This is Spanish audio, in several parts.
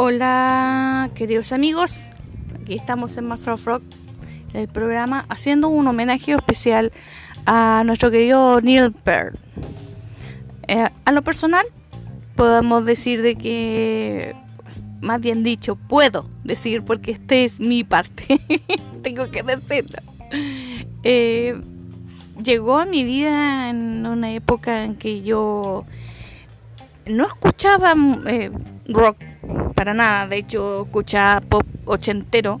Hola, queridos amigos. Aquí estamos en Master of Rock, el programa, haciendo un homenaje especial a nuestro querido Neil Peart. Eh, a lo personal, podemos decir de que, más bien dicho, puedo decir, porque este es mi parte, tengo que decirlo. Eh, llegó a mi vida en una época en que yo no escuchaba eh, rock para nada, de hecho escuchaba pop ochentero.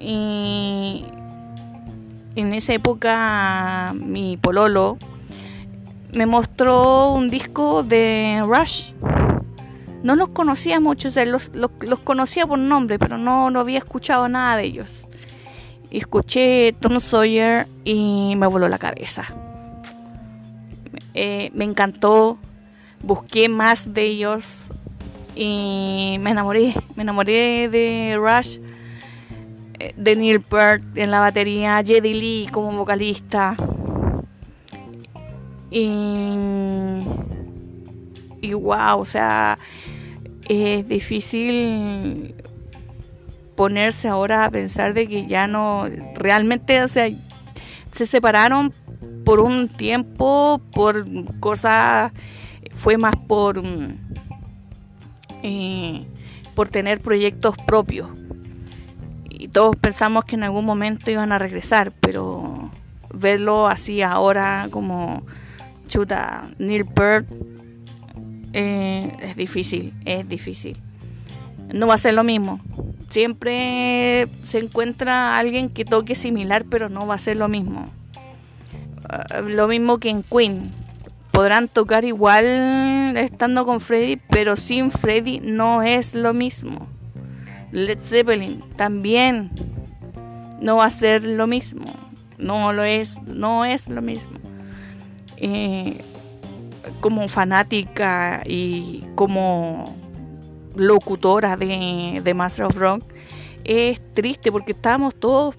Y en esa época mi pololo me mostró un disco de Rush. No los conocía mucho, o sea, los, conocía por nombre, pero no, no había escuchado nada de ellos. Escuché Tom Sawyer y me voló la cabeza. Eh, me encantó, busqué más de ellos, y me enamoré, me enamoré de Rush, eh, de Neil Peart en la batería, Jedi Lee como vocalista. Y, y wow, o sea, es difícil ponerse ahora a pensar de que ya no, realmente, o sea, se separaron por un tiempo, por cosas, fue más por eh, por tener proyectos propios. Y todos pensamos que en algún momento iban a regresar, pero verlo así ahora como chuta Neil Peart eh, es difícil, es difícil. No va a ser lo mismo. Siempre se encuentra alguien que toque similar, pero no va a ser lo mismo. Ah, lo mismo que en Queen podrán tocar igual estando con Freddy, pero sin Freddy no es lo mismo. Led Zeppelin también no va a ser lo mismo. No lo es, no es lo mismo. Eh, como fanática y como locutora de, de, Master of Rock, es triste porque estábamos todos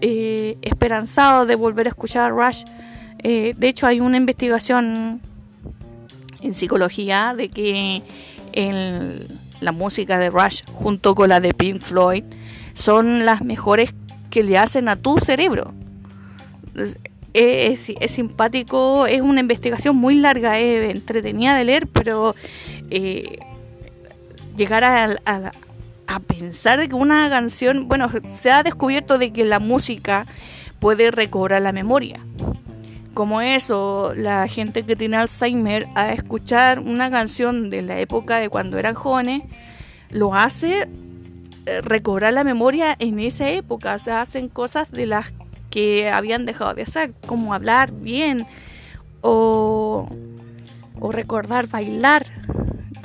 eh, esperanzados de volver a escuchar Rush eh, de hecho, hay una investigación en psicología de que la música de Rush junto con la de Pink Floyd son las mejores que le hacen a tu cerebro. Es, simpático, es una investigación muy larga, es entretenida de leer, pero eh, llegar a, a pensar de que una canción, bueno, se ha descubierto de que la música puede recobrar la memoria como eso, la gente que tiene Alzheimer a escuchar una canción de la época de cuando eran jóvenes, lo hace eh, recobrar la memoria en esa época, se hacen cosas de las que habían dejado de hacer, como hablar bien o, o recordar bailar.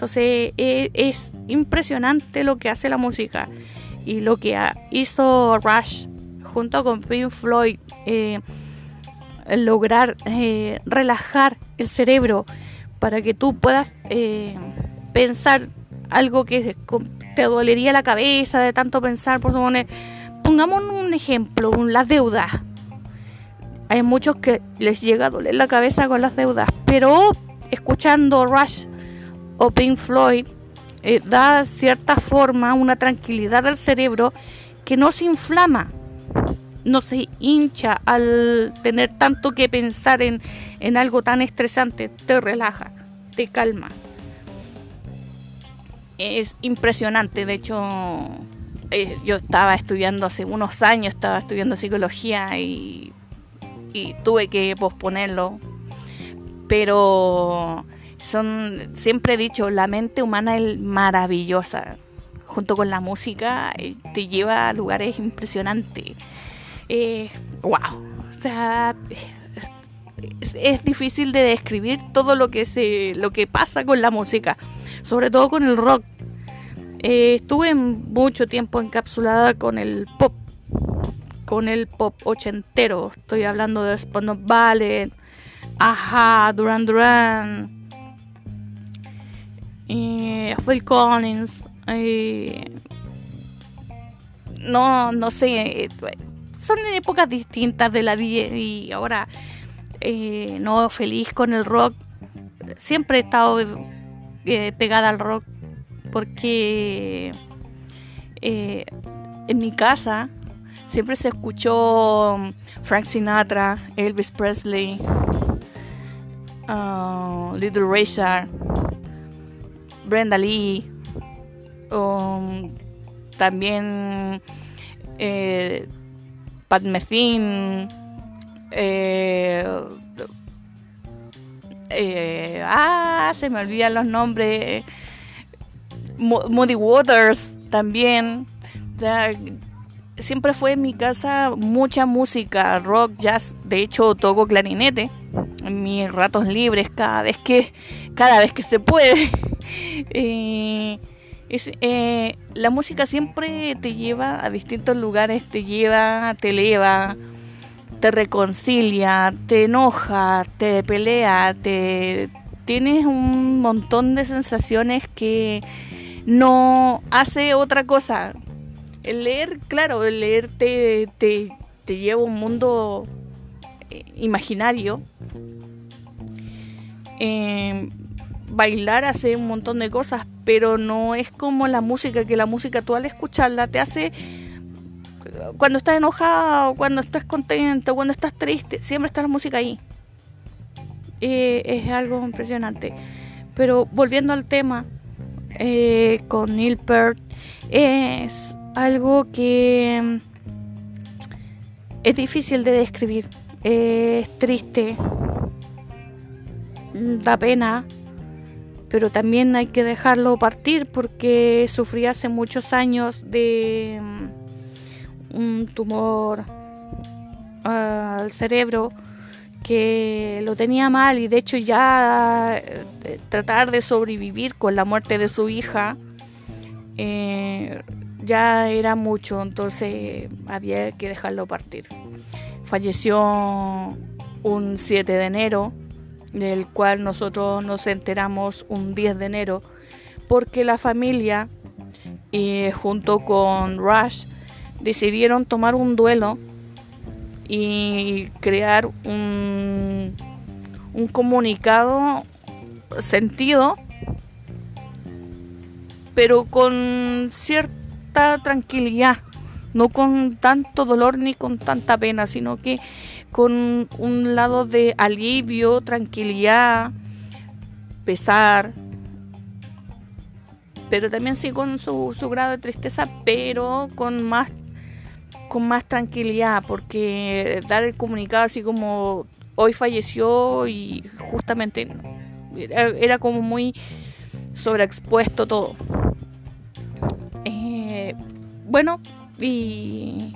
Entonces e, es, impresionante lo que hace la música y lo que hizo Rush junto con Pink Floyd. Eh, lograr eh, relajar el cerebro para que tú puedas eh, pensar algo que te dolería la cabeza de tanto pensar, por suponer. Pongamos un ejemplo, las deudas. Hay muchos que les llega a doler la cabeza con las deudas, pero escuchando Rush o Pink Floyd eh, da cierta forma, una tranquilidad al cerebro que no se inflama no se hincha al tener tanto que pensar en, algo tan estresante, te relaja, te calma. Es impresionante, de hecho, eh, yo estaba estudiando hace unos años, estaba estudiando psicología y tuve que posponerlo, pero son, siempre he dicho, la mente humana es maravillosa, junto con la música, eh, te lleva a lugares impresionantes eh, wow. O sea, es, difícil de describir todo lo que se, lo que pasa con la música, sobre todo con el rock. Eh, estuve mucho tiempo encapsulada con el pop, con el pop ochentero. Estoy hablando de Spawn Ballet, Aha, Duran Duran, eh, Phil Collins. No, no sé son épocas distintas de la vida y ahora eh, no feliz con el rock. Siempre he estado eh, pegada al rock porque eh, en mi casa siempre se escuchó Frank Sinatra, Elvis Presley, uh, Little Richard, Brenda Lee, um, también eh, Pat Metheny, eh, eh, ah, se me olvidan los nombres. Moody Waters también. siempre fue en mi casa mucha música, rock, jazz. De hecho, toco clarinete en mis ratos libres cada vez que, cada vez que se puede. Eh, eh, la música siempre te lleva a distintos lugares, te lleva, te eleva, te reconcilia, te enoja, te pelea, te tienes un montón de sensaciones que no hace otra cosa. El leer, claro, el leer te, te, lleva a un mundo eh, imaginario. Bailar hace un montón de cosas, pero no es como la música, que la música tú al escucharla te hace cuando estás enojado, cuando estás contento, cuando estás triste, siempre está la música ahí. Eh, es algo impresionante. Pero volviendo al tema eh, con Neil Peart, es algo que mm, es difícil de describir. Es triste, da pena, pero también hay que dejarlo partir porque sufrí hace muchos años de mm, un tumor al cerebro que lo tenía mal y de hecho ya eh, tratar de sobrevivir con la muerte de su hija eh, ya era mucho, entonces había que dejarlo partir. Falleció un 7 de enero, del cual nosotros nos enteramos un 10 de enero, porque la familia, junto con Rush, decidieron tomar un duelo y crear un, un comunicado sentido, pero con cierta tranquilidad, no con tanto dolor ni con tanta pena, sino que con un lado de alivio, tranquilidad, pesar, pero también sí con su, su grado de tristeza, pero con más con más tranquilidad, porque dar el comunicado así como hoy falleció y justamente era, como muy sobreexpuesto todo. Eh, bueno, y,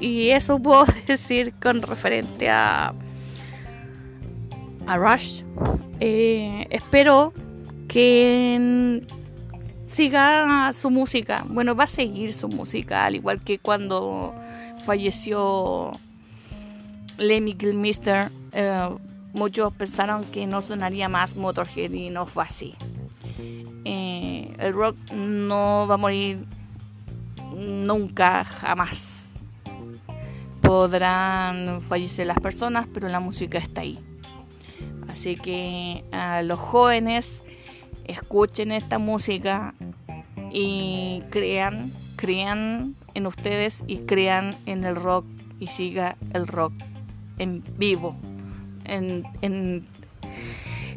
y eso puedo decir con referente a, Rush. Eh, espero que siga su música. Bueno, va a seguir su música, al igual que cuando falleció Lemmy Gilmister. Eh, muchos pensaron que no sonaría más Motorhead y no fue así. Eh, el rock no va a morir nunca, jamás. Podrán fallecer las personas, pero la música está ahí. Así que a los jóvenes escuchen esta música y crean, crean en ustedes y crean en el rock y siga el rock en vivo, en, en,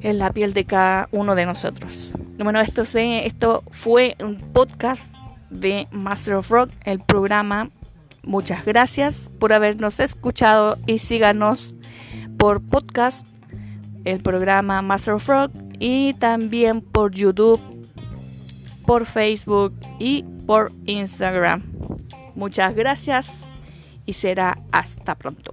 la piel de cada uno de nosotros. Bueno, esto, se, esto fue un podcast de Master of Rock, el programa. Muchas gracias por habernos escuchado y síganos por podcast, el programa Master of Rock y también por YouTube, por Facebook y por Instagram. Muchas gracias y será hasta pronto.